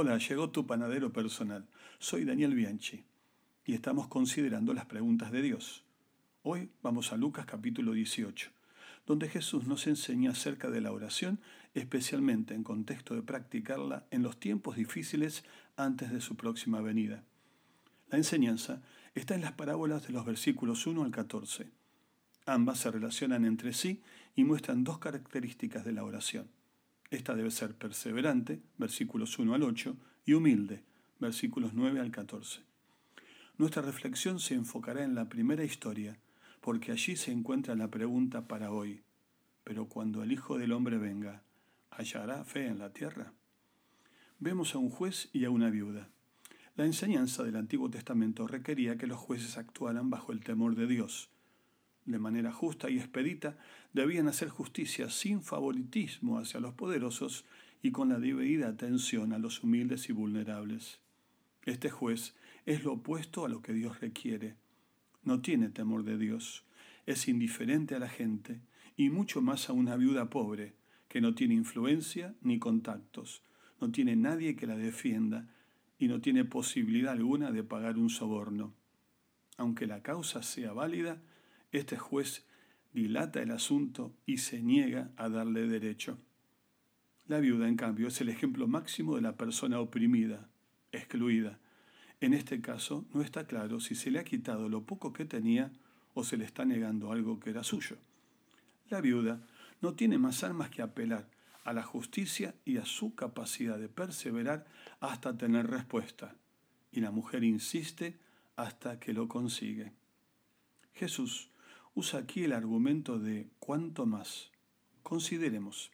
Hola, llegó tu panadero personal. Soy Daniel Bianchi y estamos considerando las preguntas de Dios. Hoy vamos a Lucas capítulo 18, donde Jesús nos enseña acerca de la oración, especialmente en contexto de practicarla en los tiempos difíciles antes de su próxima venida. La enseñanza está en las parábolas de los versículos 1 al 14. Ambas se relacionan entre sí y muestran dos características de la oración. Esta debe ser perseverante, versículos 1 al 8, y humilde, versículos 9 al 14. Nuestra reflexión se enfocará en la primera historia, porque allí se encuentra la pregunta para hoy. Pero cuando el Hijo del Hombre venga, ¿hallará fe en la tierra? Vemos a un juez y a una viuda. La enseñanza del Antiguo Testamento requería que los jueces actuaran bajo el temor de Dios, de manera justa y expedita, debían hacer justicia sin favoritismo hacia los poderosos y con la debida atención a los humildes y vulnerables. Este juez es lo opuesto a lo que Dios requiere. No tiene temor de Dios, es indiferente a la gente y mucho más a una viuda pobre que no tiene influencia ni contactos, no tiene nadie que la defienda y no tiene posibilidad alguna de pagar un soborno. Aunque la causa sea válida, este juez dilata el asunto y se niega a darle derecho. La viuda, en cambio, es el ejemplo máximo de la persona oprimida, excluida. En este caso, no está claro si se le ha quitado lo poco que tenía o se le está negando algo que era suyo. La viuda no tiene más armas que apelar a la justicia y a su capacidad de perseverar hasta tener respuesta. Y la mujer insiste hasta que lo consigue. Jesús usa aquí el argumento de cuánto más. Consideremos,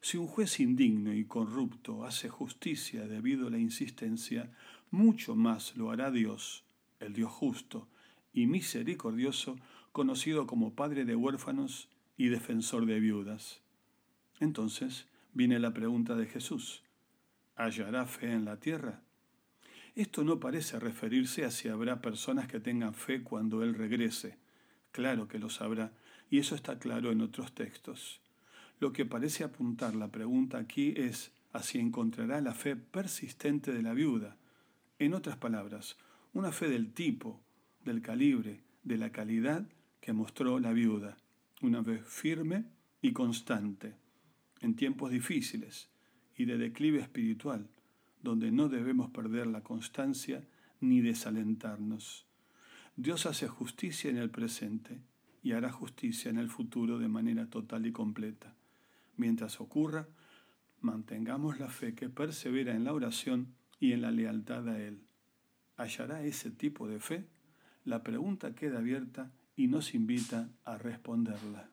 si un juez indigno y corrupto hace justicia debido a la insistencia, mucho más lo hará Dios, el Dios justo y misericordioso, conocido como Padre de huérfanos y defensor de viudas. Entonces viene la pregunta de Jesús, ¿hallará fe en la tierra? Esto no parece referirse a si habrá personas que tengan fe cuando Él regrese, Claro que lo sabrá, y eso está claro en otros textos. Lo que parece apuntar la pregunta aquí es a si encontrará la fe persistente de la viuda. En otras palabras, una fe del tipo, del calibre, de la calidad que mostró la viuda. Una fe firme y constante, en tiempos difíciles y de declive espiritual, donde no debemos perder la constancia ni desalentarnos. Dios hace justicia en el presente y hará justicia en el futuro de manera total y completa. Mientras ocurra, mantengamos la fe que persevera en la oración y en la lealtad a Él. ¿Hallará ese tipo de fe? La pregunta queda abierta y nos invita a responderla.